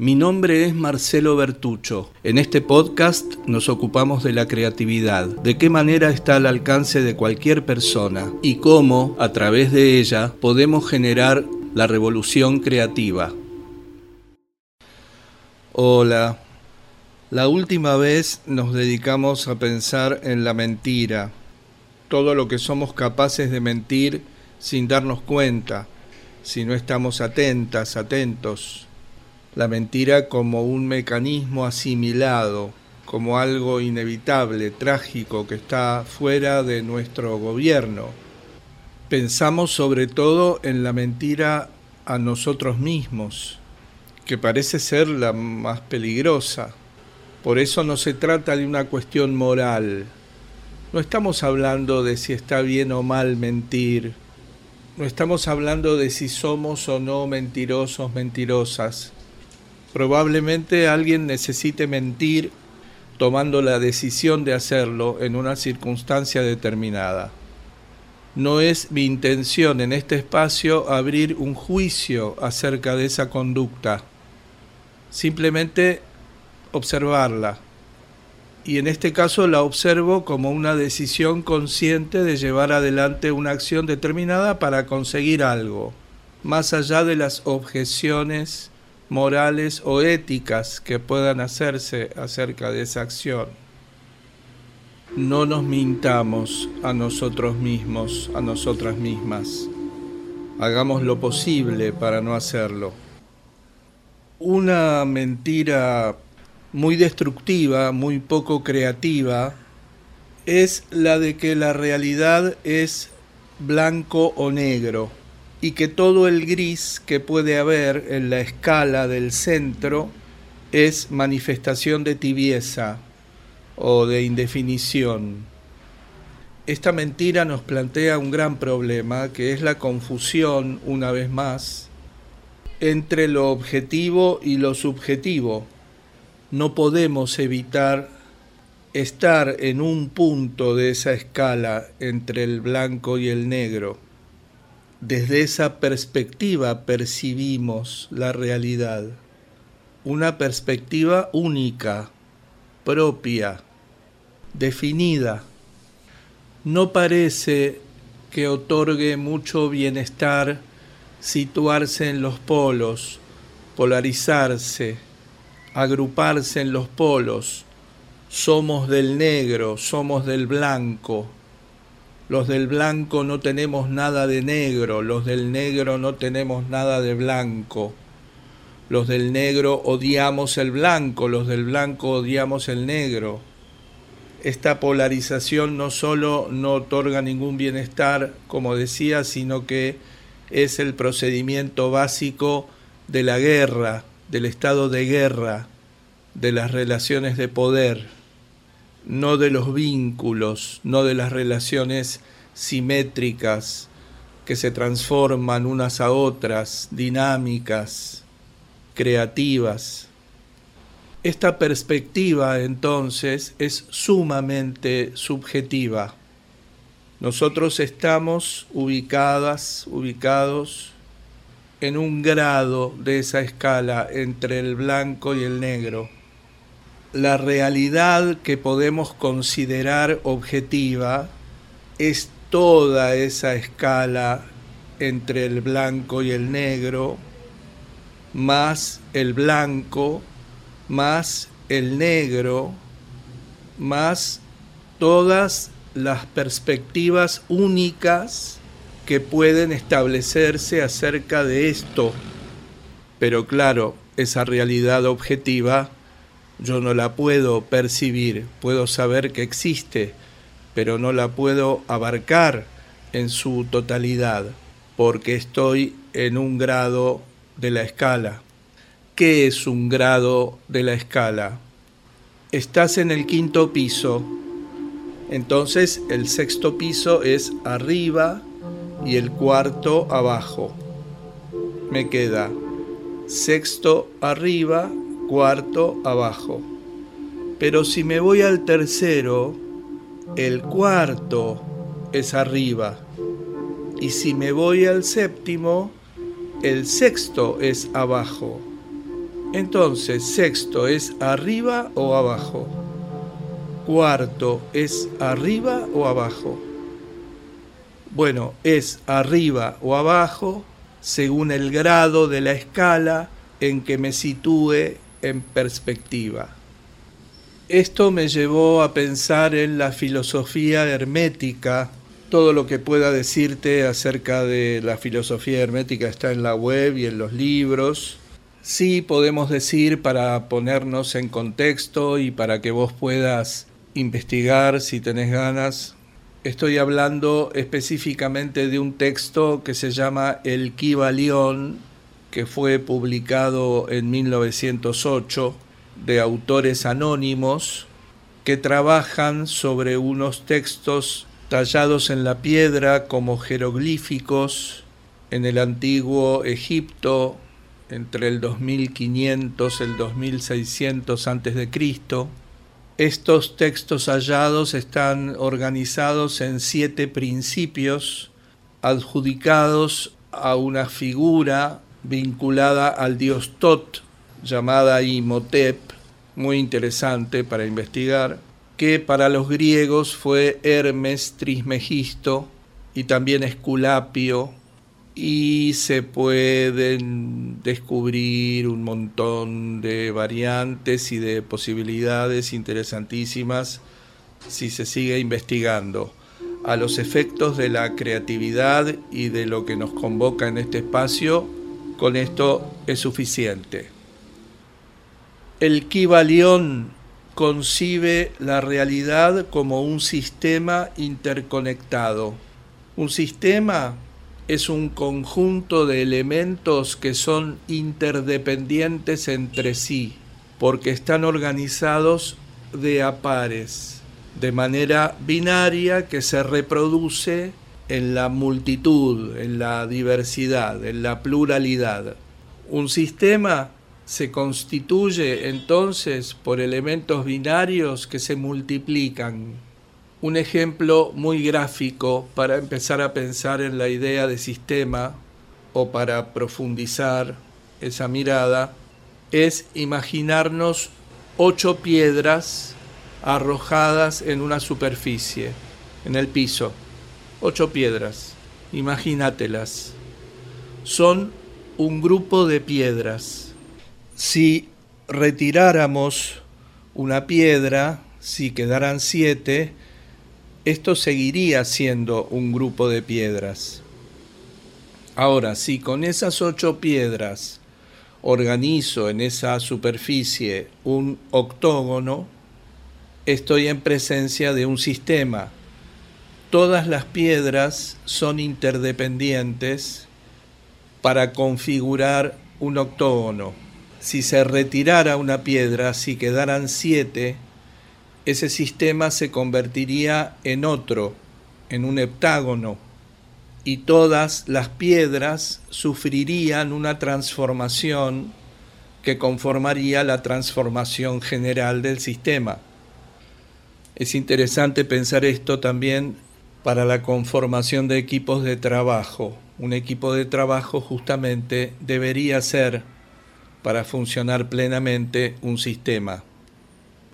Mi nombre es Marcelo Bertucho. En este podcast nos ocupamos de la creatividad, de qué manera está al alcance de cualquier persona y cómo, a través de ella, podemos generar la revolución creativa. Hola. La última vez nos dedicamos a pensar en la mentira, todo lo que somos capaces de mentir sin darnos cuenta, si no estamos atentas, atentos la mentira como un mecanismo asimilado, como algo inevitable, trágico, que está fuera de nuestro gobierno. Pensamos sobre todo en la mentira a nosotros mismos, que parece ser la más peligrosa. Por eso no se trata de una cuestión moral. No estamos hablando de si está bien o mal mentir. No estamos hablando de si somos o no mentirosos, mentirosas. Probablemente alguien necesite mentir tomando la decisión de hacerlo en una circunstancia determinada. No es mi intención en este espacio abrir un juicio acerca de esa conducta, simplemente observarla. Y en este caso la observo como una decisión consciente de llevar adelante una acción determinada para conseguir algo, más allá de las objeciones morales o éticas que puedan hacerse acerca de esa acción. No nos mintamos a nosotros mismos, a nosotras mismas. Hagamos lo posible para no hacerlo. Una mentira muy destructiva, muy poco creativa, es la de que la realidad es blanco o negro y que todo el gris que puede haber en la escala del centro es manifestación de tibieza o de indefinición. Esta mentira nos plantea un gran problema, que es la confusión, una vez más, entre lo objetivo y lo subjetivo. No podemos evitar estar en un punto de esa escala entre el blanco y el negro desde esa perspectiva percibimos la realidad, una perspectiva única, propia, definida. No parece que otorgue mucho bienestar situarse en los polos, polarizarse, agruparse en los polos. Somos del negro, somos del blanco, los del blanco no tenemos nada de negro, los del negro no tenemos nada de blanco. Los del negro odiamos el blanco, los del blanco odiamos el negro. Esta polarización no solo no otorga ningún bienestar, como decía, sino que es el procedimiento básico de la guerra, del estado de guerra, de las relaciones de poder no de los vínculos, no de las relaciones simétricas que se transforman unas a otras, dinámicas, creativas. Esta perspectiva entonces es sumamente subjetiva. Nosotros estamos ubicadas, ubicados en un grado de esa escala entre el blanco y el negro la realidad que podemos considerar objetiva es toda esa escala entre el blanco y el negro, más el blanco, más el negro, más todas las perspectivas únicas que pueden establecerse acerca de esto. Pero claro, esa realidad objetiva yo no la puedo percibir, puedo saber que existe, pero no la puedo abarcar en su totalidad, porque estoy en un grado de la escala. ¿Qué es un grado de la escala? Estás en el quinto piso, entonces el sexto piso es arriba y el cuarto abajo. Me queda sexto arriba cuarto abajo. Pero si me voy al tercero, el cuarto es arriba. Y si me voy al séptimo, el sexto es abajo. Entonces, sexto es arriba o abajo. Cuarto es arriba o abajo. Bueno, es arriba o abajo según el grado de la escala en que me sitúe en perspectiva. Esto me llevó a pensar en la filosofía hermética. Todo lo que pueda decirte acerca de la filosofía hermética está en la web y en los libros. Sí podemos decir para ponernos en contexto y para que vos puedas investigar si tenés ganas. Estoy hablando específicamente de un texto que se llama El Kibalión, que fue publicado en 1908 de autores anónimos que trabajan sobre unos textos tallados en la piedra como jeroglíficos en el antiguo Egipto entre el 2500 y el 2600 a.C. Estos textos hallados están organizados en siete principios adjudicados a una figura vinculada al dios Tot, llamada Imhotep, muy interesante para investigar, que para los griegos fue Hermes Trismegisto y también Esculapio, y se pueden descubrir un montón de variantes y de posibilidades interesantísimas si se sigue investigando. A los efectos de la creatividad y de lo que nos convoca en este espacio, con esto es suficiente. El Kibalión concibe la realidad como un sistema interconectado. Un sistema es un conjunto de elementos que son interdependientes entre sí, porque están organizados de a pares, de manera binaria que se reproduce en la multitud, en la diversidad, en la pluralidad. Un sistema se constituye entonces por elementos binarios que se multiplican. Un ejemplo muy gráfico para empezar a pensar en la idea de sistema o para profundizar esa mirada es imaginarnos ocho piedras arrojadas en una superficie, en el piso. Ocho piedras, imagínatelas. Son un grupo de piedras si retiráramos una piedra, si quedaran siete, esto seguiría siendo un grupo de piedras. Ahora, si con esas ocho piedras organizo en esa superficie un octógono, estoy en presencia de un sistema. Todas las piedras son interdependientes para configurar un octógono si se retirara una piedra, si quedaran siete, ese sistema se convertiría en otro, en un heptágono, y todas las piedras sufrirían una transformación que conformaría la transformación general del sistema. Es interesante pensar esto también para la conformación de equipos de trabajo. Un equipo de trabajo justamente debería ser para funcionar plenamente un sistema.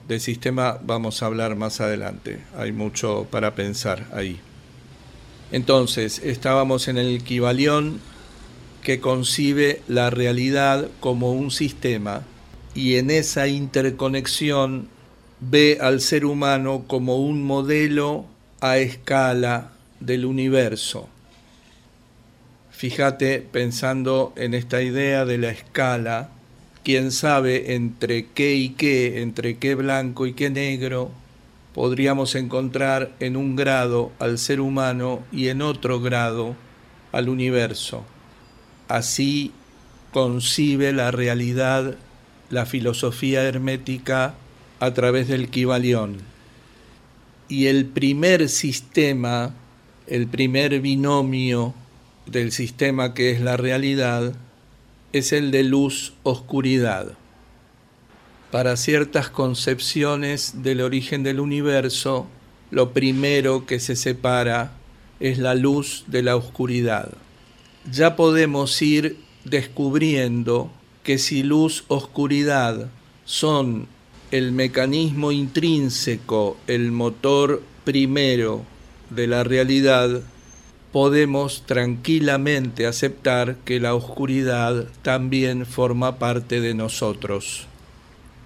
De sistema vamos a hablar más adelante, hay mucho para pensar ahí. Entonces, estábamos en el equivalión que concibe la realidad como un sistema y en esa interconexión ve al ser humano como un modelo a escala del universo. Fíjate pensando en esta idea de la escala, quién sabe entre qué y qué, entre qué blanco y qué negro, podríamos encontrar en un grado al ser humano y en otro grado al universo. Así concibe la realidad la filosofía hermética a través del Kibalión. Y el primer sistema, el primer binomio del sistema que es la realidad, es el de luz-oscuridad. Para ciertas concepciones del origen del universo, lo primero que se separa es la luz de la oscuridad. Ya podemos ir descubriendo que si luz, oscuridad son el mecanismo intrínseco, el motor primero de la realidad, podemos tranquilamente aceptar que la oscuridad también forma parte de nosotros.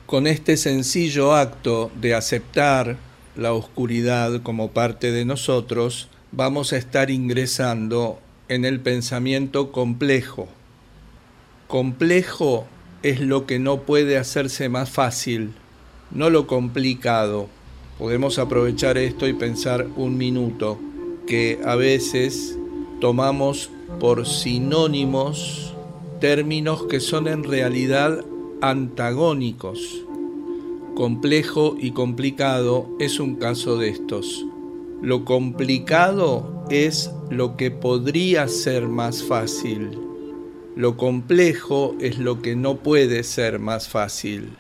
Con este sencillo acto de aceptar la oscuridad como parte de nosotros, vamos a estar ingresando en el pensamiento complejo. Complejo es lo que no puede hacerse más fácil, no lo complicado. Podemos aprovechar esto y pensar un minuto que a veces tomamos por sinónimos términos que son en realidad antagónicos. Complejo y complicado es un caso de estos. Lo complicado es lo que podría ser más fácil. Lo complejo es lo que no puede ser más fácil.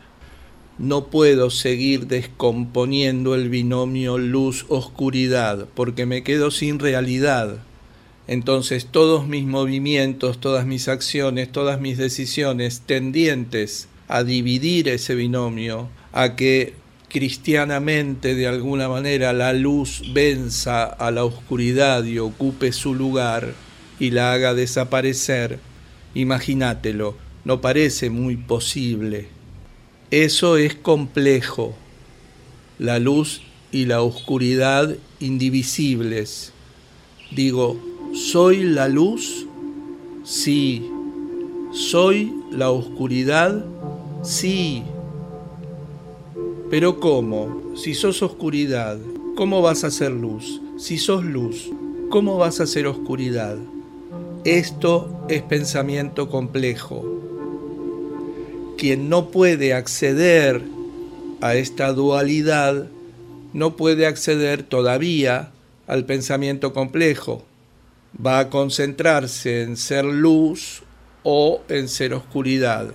No puedo seguir descomponiendo el binomio luz-oscuridad porque me quedo sin realidad. Entonces todos mis movimientos, todas mis acciones, todas mis decisiones tendientes a dividir ese binomio, a que cristianamente de alguna manera la luz venza a la oscuridad y ocupe su lugar y la haga desaparecer, imagínatelo, no parece muy posible. Eso es complejo, la luz y la oscuridad indivisibles. Digo, ¿soy la luz? Sí. ¿Soy la oscuridad? Sí. Pero ¿cómo? Si sos oscuridad, ¿cómo vas a ser luz? Si sos luz, ¿cómo vas a ser oscuridad? Esto es pensamiento complejo quien no puede acceder a esta dualidad no puede acceder todavía al pensamiento complejo. Va a concentrarse en ser luz o en ser oscuridad.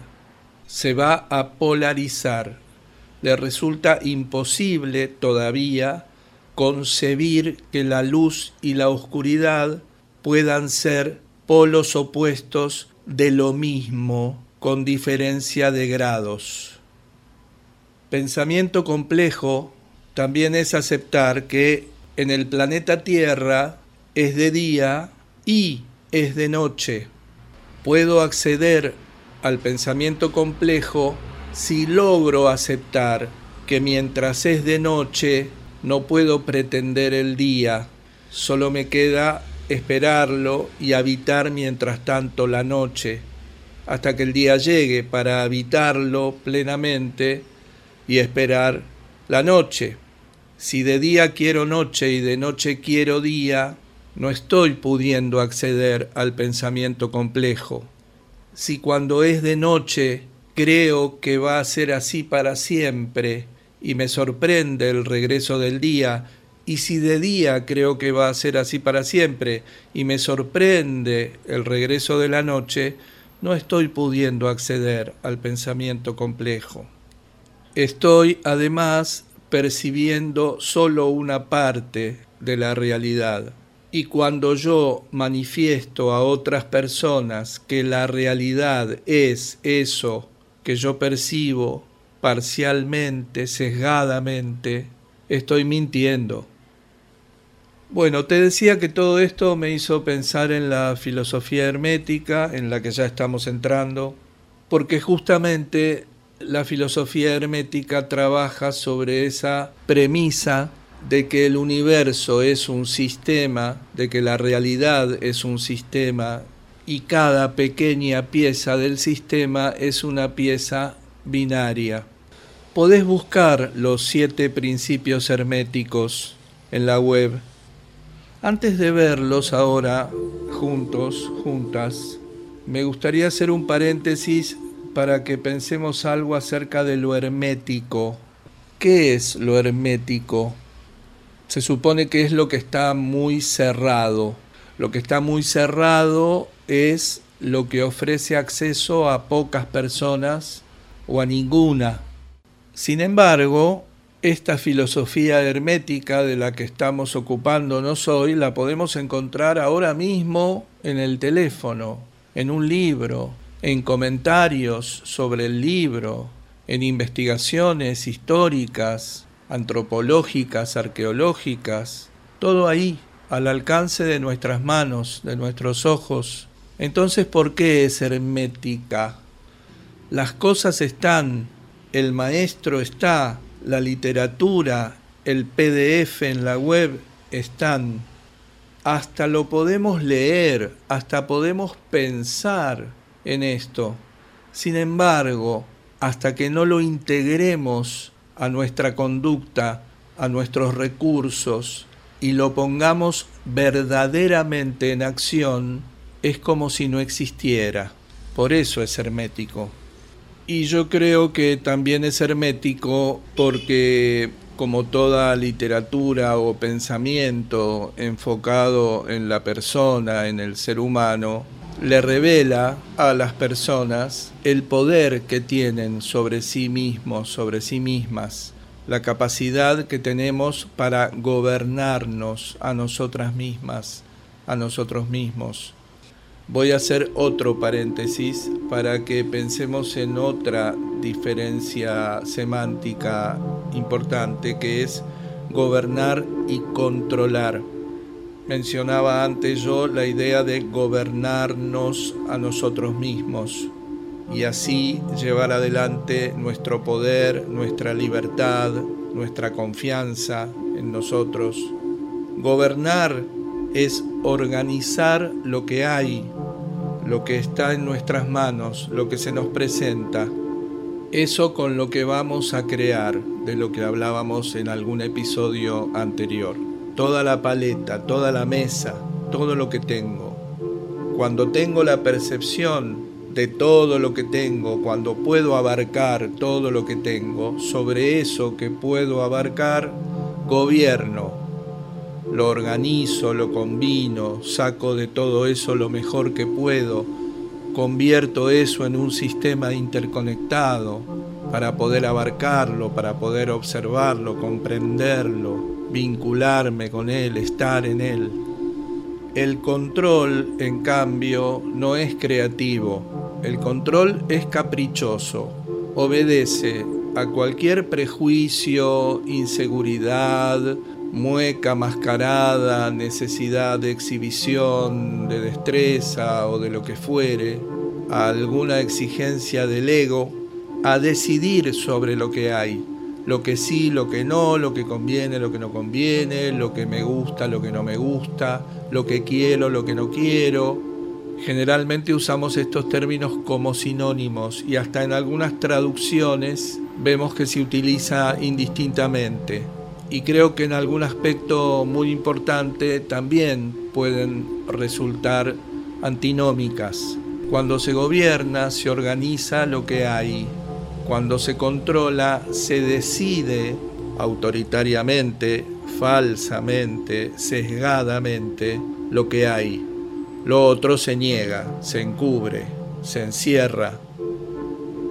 Se va a polarizar. Le resulta imposible todavía concebir que la luz y la oscuridad puedan ser polos opuestos de lo mismo con diferencia de grados. Pensamiento complejo también es aceptar que en el planeta Tierra es de día y es de noche. Puedo acceder al pensamiento complejo si logro aceptar que mientras es de noche no puedo pretender el día, solo me queda esperarlo y habitar mientras tanto la noche hasta que el día llegue para habitarlo plenamente y esperar la noche. Si de día quiero noche y de noche quiero día, no estoy pudiendo acceder al pensamiento complejo. Si cuando es de noche creo que va a ser así para siempre y me sorprende el regreso del día, y si de día creo que va a ser así para siempre y me sorprende el regreso de la noche, no estoy pudiendo acceder al pensamiento complejo. Estoy además percibiendo solo una parte de la realidad. Y cuando yo manifiesto a otras personas que la realidad es eso que yo percibo parcialmente, sesgadamente, estoy mintiendo. Bueno, te decía que todo esto me hizo pensar en la filosofía hermética, en la que ya estamos entrando, porque justamente la filosofía hermética trabaja sobre esa premisa de que el universo es un sistema, de que la realidad es un sistema y cada pequeña pieza del sistema es una pieza binaria. Podés buscar los siete principios herméticos en la web antes de verlos ahora juntos, juntas, me gustaría hacer un paréntesis para que pensemos algo acerca de lo hermético. ¿Qué es lo hermético? Se supone que es lo que está muy cerrado. Lo que está muy cerrado es lo que ofrece acceso a pocas personas o a ninguna. Sin embargo, esta filosofía hermética de la que estamos ocupándonos hoy la podemos encontrar ahora mismo en el teléfono, en un libro, en comentarios sobre el libro, en investigaciones históricas, antropológicas, arqueológicas, todo ahí, al alcance de nuestras manos, de nuestros ojos. Entonces, ¿por qué es hermética? Las cosas están, el maestro está, la literatura, el PDF en la web están. Hasta lo podemos leer, hasta podemos pensar en esto. Sin embargo, hasta que no lo integremos a nuestra conducta, a nuestros recursos, y lo pongamos verdaderamente en acción, es como si no existiera. Por eso es hermético. Y yo creo que también es hermético porque como toda literatura o pensamiento enfocado en la persona, en el ser humano, le revela a las personas el poder que tienen sobre sí mismos, sobre sí mismas, la capacidad que tenemos para gobernarnos a nosotras mismas, a nosotros mismos. Voy a hacer otro paréntesis para que pensemos en otra diferencia semántica importante que es gobernar y controlar. Mencionaba antes yo la idea de gobernarnos a nosotros mismos y así llevar adelante nuestro poder, nuestra libertad, nuestra confianza en nosotros. Gobernar es organizar lo que hay, lo que está en nuestras manos, lo que se nos presenta. Eso con lo que vamos a crear, de lo que hablábamos en algún episodio anterior. Toda la paleta, toda la mesa, todo lo que tengo. Cuando tengo la percepción de todo lo que tengo, cuando puedo abarcar todo lo que tengo, sobre eso que puedo abarcar, gobierno, lo organizo, lo combino, saco de todo eso lo mejor que puedo, convierto eso en un sistema interconectado para poder abarcarlo, para poder observarlo, comprenderlo, vincularme con él, estar en él. El control, en cambio, no es creativo, el control es caprichoso, obedece a cualquier prejuicio, inseguridad, mueca mascarada, necesidad de exhibición, de destreza o de lo que fuere, a alguna exigencia del ego, a decidir sobre lo que hay, lo que sí, lo que no, lo que conviene, lo que no conviene, lo que me gusta, lo que no me gusta, lo que quiero, lo que no quiero. Generalmente usamos estos términos como sinónimos y hasta en algunas traducciones vemos que se utiliza indistintamente y creo que en algún aspecto muy importante también pueden resultar antinómicas. Cuando se gobierna, se organiza lo que hay. Cuando se controla, se decide autoritariamente, falsamente, sesgadamente lo que hay. Lo otro se niega, se encubre, se encierra,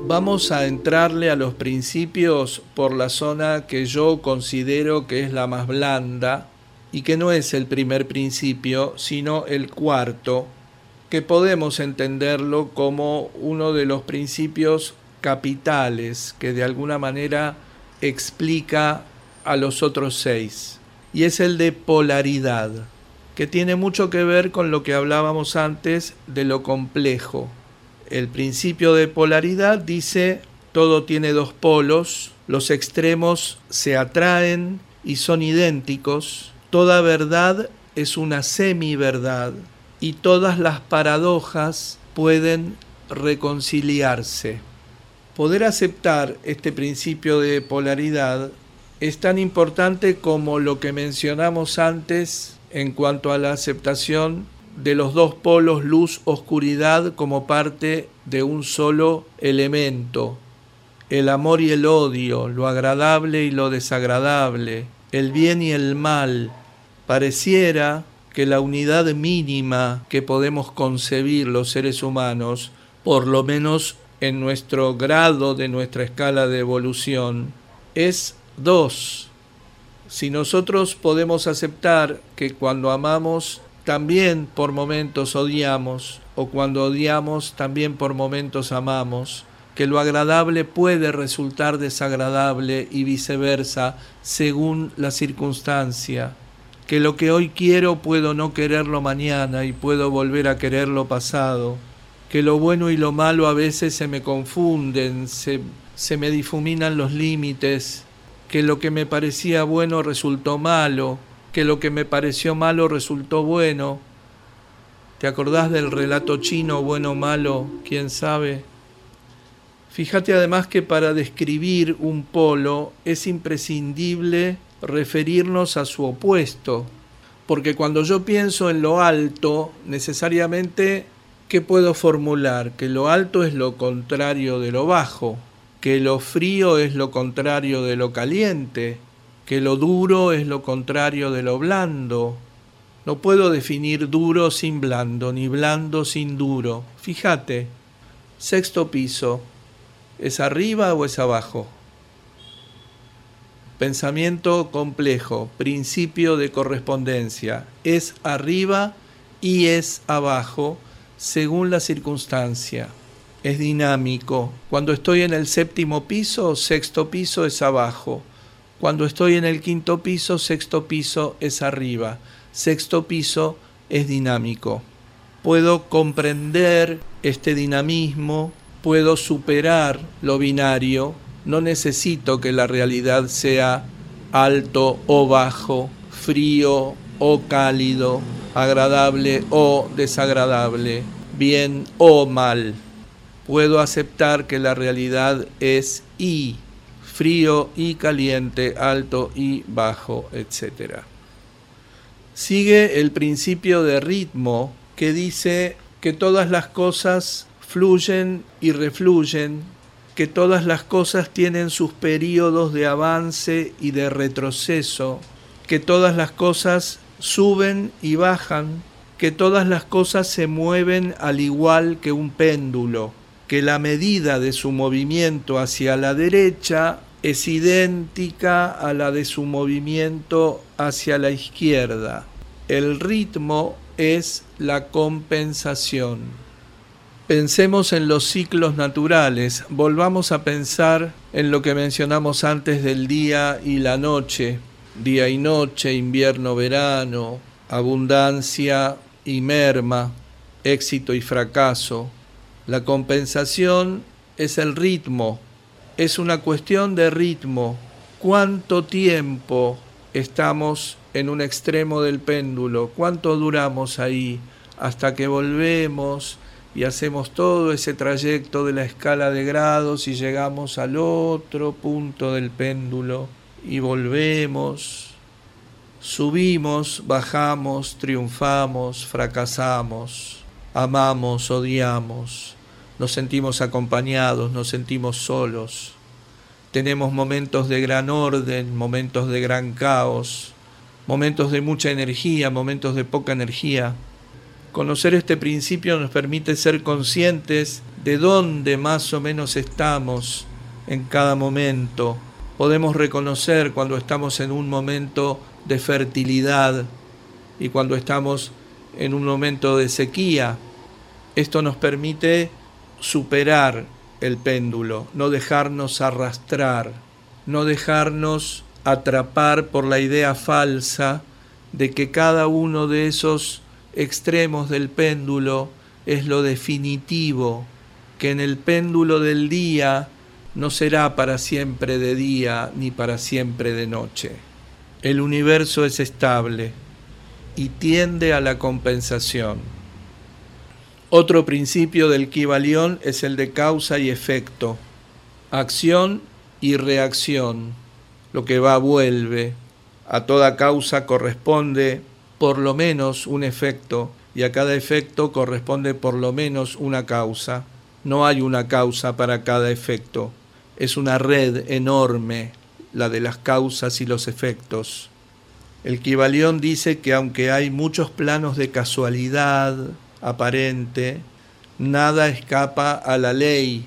Vamos a entrarle a los principios por la zona que yo considero que es la más blanda y que no es el primer principio, sino el cuarto, que podemos entenderlo como uno de los principios capitales que de alguna manera explica a los otros seis, y es el de polaridad, que tiene mucho que ver con lo que hablábamos antes de lo complejo el principio de polaridad dice todo tiene dos polos, los extremos se atraen y son idénticos, toda verdad es una semi-verdad y todas las paradojas pueden reconciliarse. Poder aceptar este principio de polaridad es tan importante como lo que mencionamos antes en cuanto a la aceptación de los dos polos luz-oscuridad como parte de un solo elemento, el amor y el odio, lo agradable y lo desagradable, el bien y el mal, pareciera que la unidad mínima que podemos concebir los seres humanos, por lo menos en nuestro grado de nuestra escala de evolución, es dos. Si nosotros podemos aceptar que cuando amamos también por momentos odiamos, o cuando odiamos también por momentos amamos, que lo agradable puede resultar desagradable y viceversa según la circunstancia, que lo que hoy quiero puedo no quererlo mañana y puedo volver a quererlo pasado, que lo bueno y lo malo a veces se me confunden, se, se me difuminan los límites, que lo que me parecía bueno resultó malo, que lo que me pareció malo resultó bueno. ¿Te acordás del relato chino, bueno o malo? ¿Quién sabe? Fíjate además que para describir un polo es imprescindible referirnos a su opuesto, porque cuando yo pienso en lo alto, necesariamente, ¿qué puedo formular? Que lo alto es lo contrario de lo bajo, que lo frío es lo contrario de lo caliente, que lo duro es lo contrario de lo blando. No puedo definir duro sin blando, ni blando sin duro. Fíjate, sexto piso, ¿es arriba o es abajo? Pensamiento complejo, principio de correspondencia, es arriba y es abajo según la circunstancia. Es dinámico. Cuando estoy en el séptimo piso, sexto piso es abajo. Cuando estoy en el quinto piso, sexto piso es arriba. Sexto piso es dinámico. Puedo comprender este dinamismo, puedo superar lo binario, no necesito que la realidad sea alto o bajo, frío o cálido, agradable o desagradable, bien o mal. Puedo aceptar que la realidad es y frío y caliente, alto y bajo, etc. Sigue el principio de ritmo que dice que todas las cosas fluyen y refluyen, que todas las cosas tienen sus periodos de avance y de retroceso, que todas las cosas suben y bajan, que todas las cosas se mueven al igual que un péndulo que la medida de su movimiento hacia la derecha es idéntica a la de su movimiento hacia la izquierda. El ritmo es la compensación. Pensemos en los ciclos naturales, volvamos a pensar en lo que mencionamos antes del día y la noche, día y noche, invierno, verano, abundancia y merma, éxito y fracaso, la compensación es el ritmo, es una cuestión de ritmo. ¿Cuánto tiempo estamos en un extremo del péndulo? ¿Cuánto duramos ahí hasta que volvemos y hacemos todo ese trayecto de la escala de grados y llegamos al otro punto del péndulo y volvemos? Subimos, bajamos, triunfamos, fracasamos amamos, odiamos, nos sentimos acompañados, nos sentimos solos, tenemos momentos de gran orden, momentos de gran caos, momentos de mucha energía, momentos de poca energía. Conocer este principio nos permite ser conscientes de dónde más o menos estamos en cada momento. Podemos reconocer cuando estamos en un momento de fertilidad y cuando estamos en un momento de sequía. Esto nos permite superar el péndulo, no dejarnos arrastrar, no dejarnos atrapar por la idea falsa de que cada uno de esos extremos del péndulo es lo definitivo, que en el péndulo del día no será para siempre de día ni para siempre de noche. El universo es estable, y tiende a la compensación. Otro principio del Kibalión es el de causa y efecto, acción y reacción. Lo que va vuelve. A toda causa corresponde por lo menos un efecto y a cada efecto corresponde por lo menos una causa. No hay una causa para cada efecto. Es una red enorme la de las causas y los efectos. El Kibalión dice que aunque hay muchos planos de casualidad aparente, nada escapa a la ley,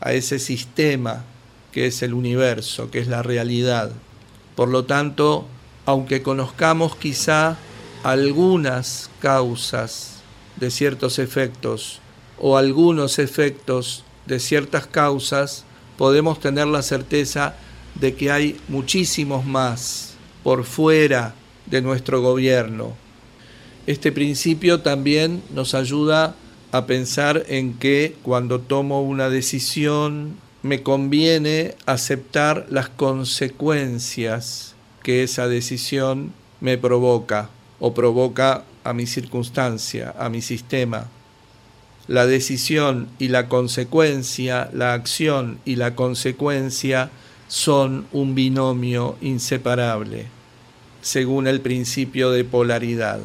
a ese sistema que es el universo, que es la realidad. Por lo tanto, aunque conozcamos quizá algunas causas de ciertos efectos o algunos efectos de ciertas causas, podemos tener la certeza de que hay muchísimos más por fuera de nuestro gobierno. Este principio también nos ayuda a pensar en que cuando tomo una decisión me conviene aceptar las consecuencias que esa decisión me provoca o provoca a mi circunstancia, a mi sistema. La decisión y la consecuencia, la acción y la consecuencia son un binomio inseparable, según el principio de polaridad.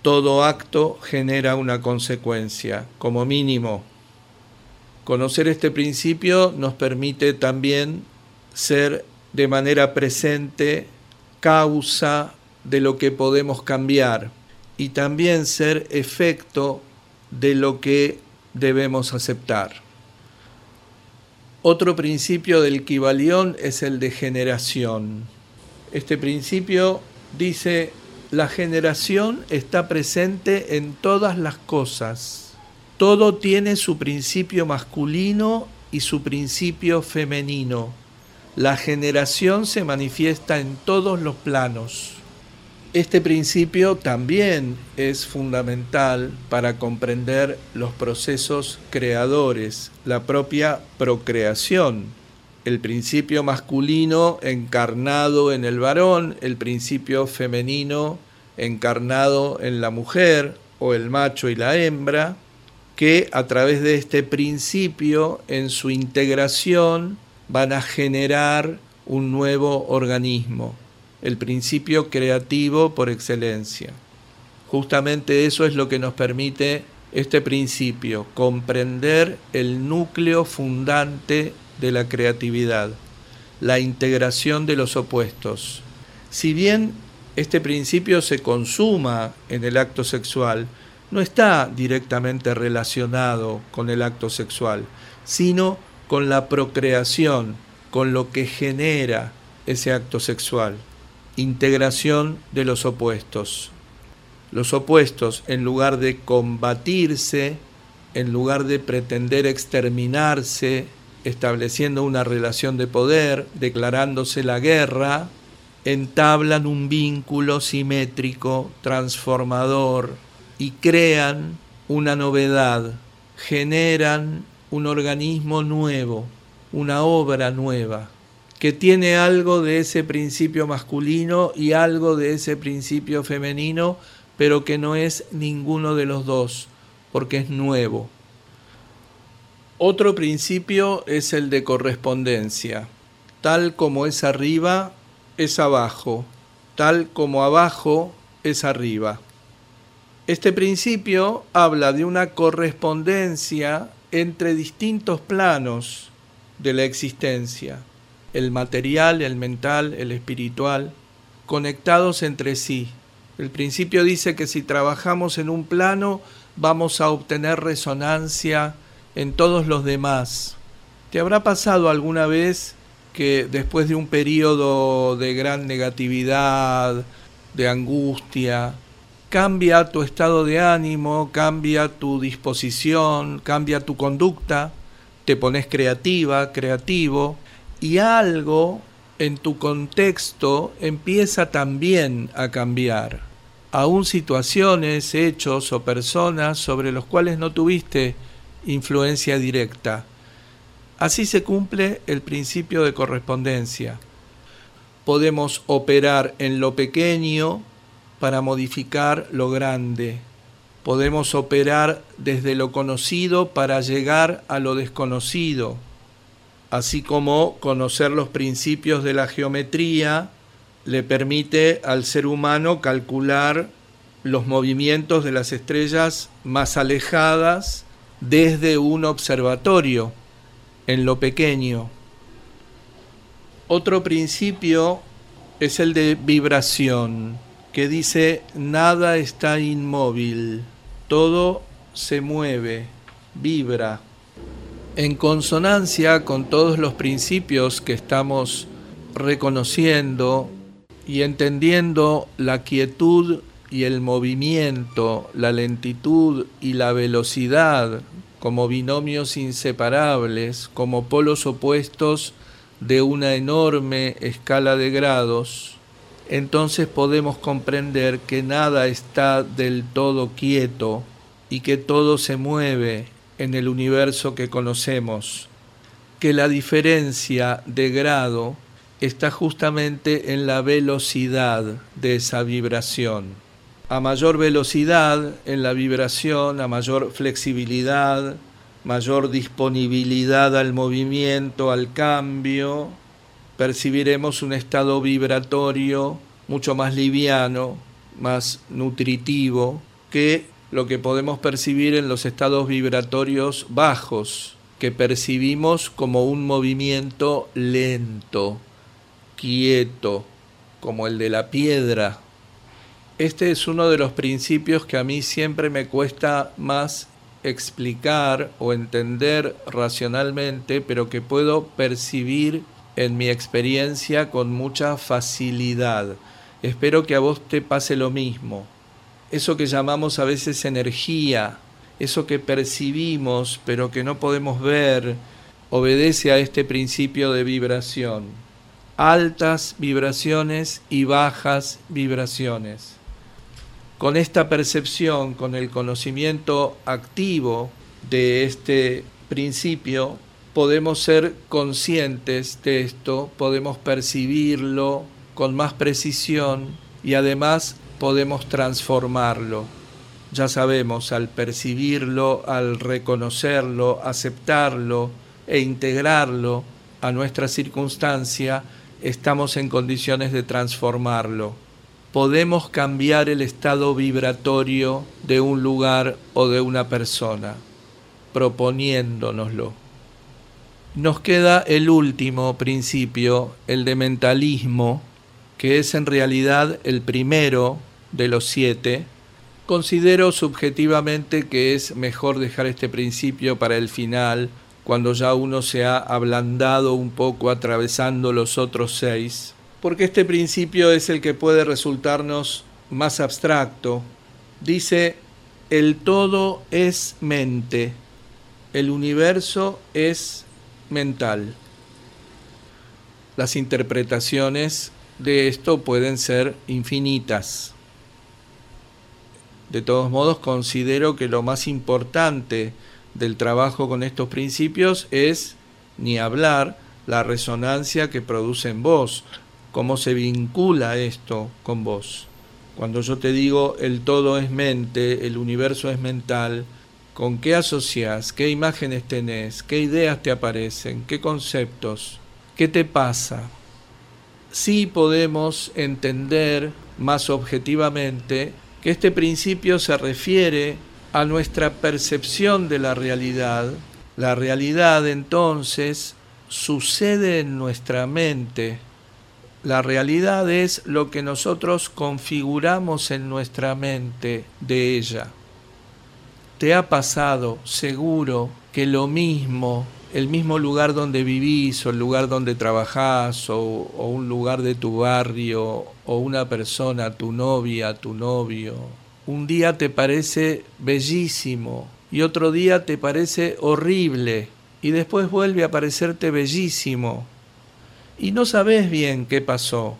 Todo acto genera una consecuencia, como mínimo. Conocer este principio nos permite también ser de manera presente causa de lo que podemos cambiar y también ser efecto de lo que debemos aceptar. Otro principio del Kibalión es el de generación. Este principio dice, la generación está presente en todas las cosas. Todo tiene su principio masculino y su principio femenino. La generación se manifiesta en todos los planos. Este principio también es fundamental para comprender los procesos creadores, la propia procreación, el principio masculino encarnado en el varón, el principio femenino encarnado en la mujer o el macho y la hembra, que a través de este principio en su integración van a generar un nuevo organismo el principio creativo por excelencia. Justamente eso es lo que nos permite este principio, comprender el núcleo fundante de la creatividad, la integración de los opuestos. Si bien este principio se consuma en el acto sexual, no está directamente relacionado con el acto sexual, sino con la procreación, con lo que genera ese acto sexual integración de los opuestos. Los opuestos, en lugar de combatirse, en lugar de pretender exterminarse, estableciendo una relación de poder, declarándose la guerra, entablan un vínculo simétrico, transformador, y crean una novedad, generan un organismo nuevo, una obra nueva que tiene algo de ese principio masculino y algo de ese principio femenino, pero que no es ninguno de los dos, porque es nuevo. Otro principio es el de correspondencia. Tal como es arriba, es abajo. Tal como abajo, es arriba. Este principio habla de una correspondencia entre distintos planos de la existencia el material, el mental, el espiritual, conectados entre sí. El principio dice que si trabajamos en un plano vamos a obtener resonancia en todos los demás. ¿Te habrá pasado alguna vez que después de un periodo de gran negatividad, de angustia, cambia tu estado de ánimo, cambia tu disposición, cambia tu conducta, te pones creativa, creativo, y algo en tu contexto empieza también a cambiar. Aún situaciones, hechos o personas sobre los cuales no tuviste influencia directa. Así se cumple el principio de correspondencia. Podemos operar en lo pequeño para modificar lo grande. Podemos operar desde lo conocido para llegar a lo desconocido así como conocer los principios de la geometría le permite al ser humano calcular los movimientos de las estrellas más alejadas desde un observatorio en lo pequeño. Otro principio es el de vibración, que dice nada está inmóvil, todo se mueve, vibra en consonancia con todos los principios que estamos reconociendo y entendiendo la quietud y el movimiento, la lentitud y la velocidad como binomios inseparables, como polos opuestos de una enorme escala de grados, entonces podemos comprender que nada está del todo quieto y que todo se mueve en el universo que conocemos, que la diferencia de grado está justamente en la velocidad de esa vibración. A mayor velocidad en la vibración, a mayor flexibilidad, mayor disponibilidad al movimiento, al cambio, percibiremos un estado vibratorio mucho más liviano, más nutritivo que lo que podemos percibir en los estados vibratorios bajos, que percibimos como un movimiento lento, quieto, como el de la piedra. Este es uno de los principios que a mí siempre me cuesta más explicar o entender racionalmente, pero que puedo percibir en mi experiencia con mucha facilidad. Espero que a vos te pase lo mismo. Eso que llamamos a veces energía, eso que percibimos pero que no podemos ver, obedece a este principio de vibración. Altas vibraciones y bajas vibraciones. Con esta percepción, con el conocimiento activo de este principio, podemos ser conscientes de esto, podemos percibirlo con más precisión y además podemos transformarlo. Ya sabemos, al percibirlo, al reconocerlo, aceptarlo e integrarlo a nuestra circunstancia, estamos en condiciones de transformarlo. Podemos cambiar el estado vibratorio de un lugar o de una persona, proponiéndonoslo. Nos queda el último principio, el de mentalismo, que es en realidad el primero de los siete. Considero subjetivamente que es mejor dejar este principio para el final, cuando ya uno se ha ablandado un poco atravesando los otros seis, porque este principio es el que puede resultarnos más abstracto. Dice, el todo es mente, el universo es mental. Las interpretaciones de esto pueden ser infinitas. De todos modos, considero que lo más importante del trabajo con estos principios es, ni hablar, la resonancia que produce en vos, cómo se vincula esto con vos. Cuando yo te digo el todo es mente, el universo es mental, ¿Con qué asocias? ¿Qué imágenes tenés? ¿Qué ideas te aparecen? ¿Qué conceptos? ¿Qué te pasa? Sí podemos entender más objetivamente que este principio se refiere a nuestra percepción de la realidad. La realidad entonces sucede en nuestra mente. La realidad es lo que nosotros configuramos en nuestra mente de ella. ¿Te ha pasado seguro que lo mismo, el mismo lugar donde vivís o el lugar donde trabajás o, o un lugar de tu barrio o una persona, tu novia, tu novio, un día te parece bellísimo y otro día te parece horrible y después vuelve a parecerte bellísimo y no sabes bien qué pasó?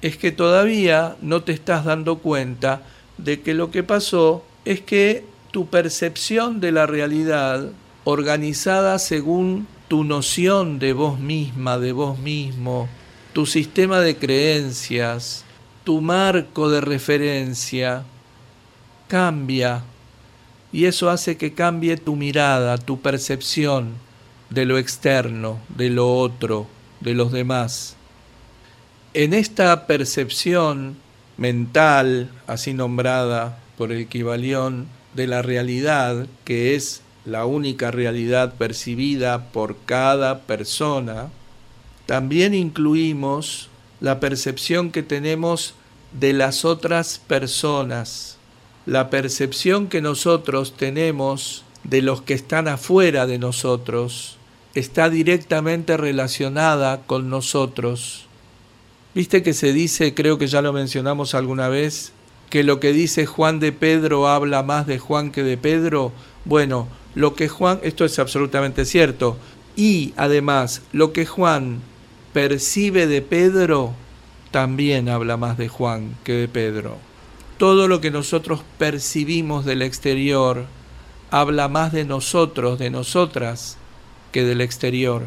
Es que todavía no te estás dando cuenta de que lo que pasó es que tu percepción de la realidad organizada según tu noción de vos misma, de vos mismo, tu sistema de creencias, tu marco de referencia, cambia. Y eso hace que cambie tu mirada, tu percepción de lo externo, de lo otro, de los demás. En esta percepción mental, así nombrada por el equivalión, de la realidad, que es la única realidad percibida por cada persona, también incluimos la percepción que tenemos de las otras personas, la percepción que nosotros tenemos de los que están afuera de nosotros, está directamente relacionada con nosotros. Viste que se dice, creo que ya lo mencionamos alguna vez, que lo que dice Juan de Pedro habla más de Juan que de Pedro. Bueno, lo que Juan, esto es absolutamente cierto, y además lo que Juan percibe de Pedro también habla más de Juan que de Pedro. Todo lo que nosotros percibimos del exterior habla más de nosotros, de nosotras, que del exterior.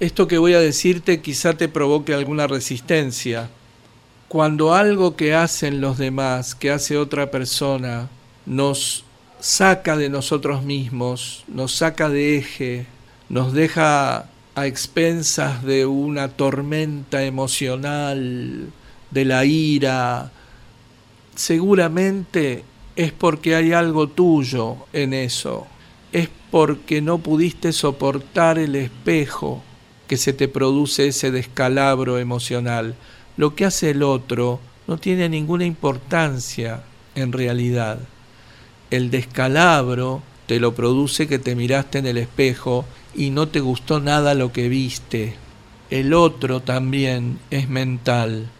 Esto que voy a decirte quizá te provoque alguna resistencia. Cuando algo que hacen los demás, que hace otra persona, nos saca de nosotros mismos, nos saca de eje, nos deja a expensas de una tormenta emocional, de la ira, seguramente es porque hay algo tuyo en eso, es porque no pudiste soportar el espejo que se te produce ese descalabro emocional. Lo que hace el otro no tiene ninguna importancia en realidad. El descalabro te lo produce que te miraste en el espejo y no te gustó nada lo que viste. El otro también es mental.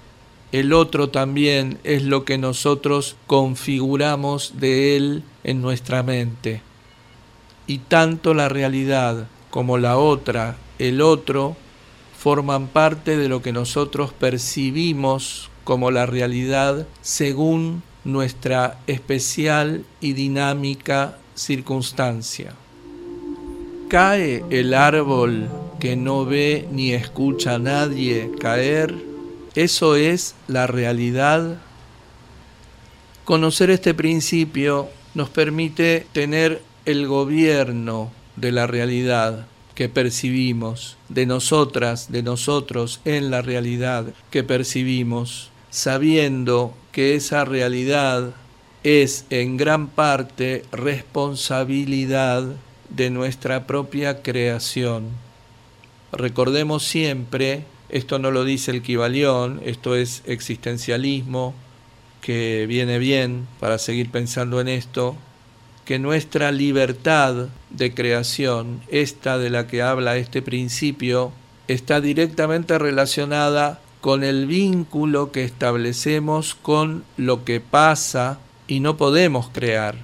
El otro también es lo que nosotros configuramos de él en nuestra mente. Y tanto la realidad como la otra, el otro, forman parte de lo que nosotros percibimos como la realidad según nuestra especial y dinámica circunstancia. ¿Cae el árbol que no ve ni escucha a nadie caer? Eso es la realidad. Conocer este principio nos permite tener el gobierno de la realidad que percibimos, de nosotras, de nosotros en la realidad que percibimos, sabiendo que esa realidad es en gran parte responsabilidad de nuestra propia creación. Recordemos siempre, esto no lo dice el Kibalión, esto es existencialismo, que viene bien para seguir pensando en esto, que nuestra libertad de creación, esta de la que habla este principio, está directamente relacionada con el vínculo que establecemos con lo que pasa y no podemos crear.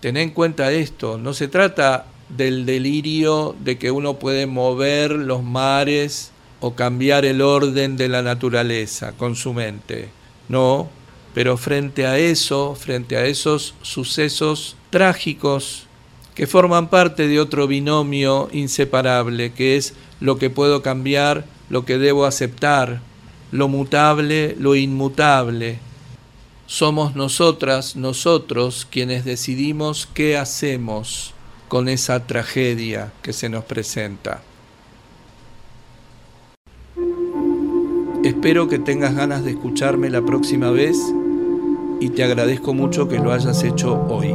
Ten en cuenta esto, no se trata del delirio de que uno puede mover los mares o cambiar el orden de la naturaleza con su mente. No, pero frente a eso, frente a esos sucesos trágicos que forman parte de otro binomio inseparable, que es lo que puedo cambiar, lo que debo aceptar, lo mutable, lo inmutable, somos nosotras, nosotros, quienes decidimos qué hacemos con esa tragedia que se nos presenta. Espero que tengas ganas de escucharme la próxima vez y te agradezco mucho que lo hayas hecho hoy.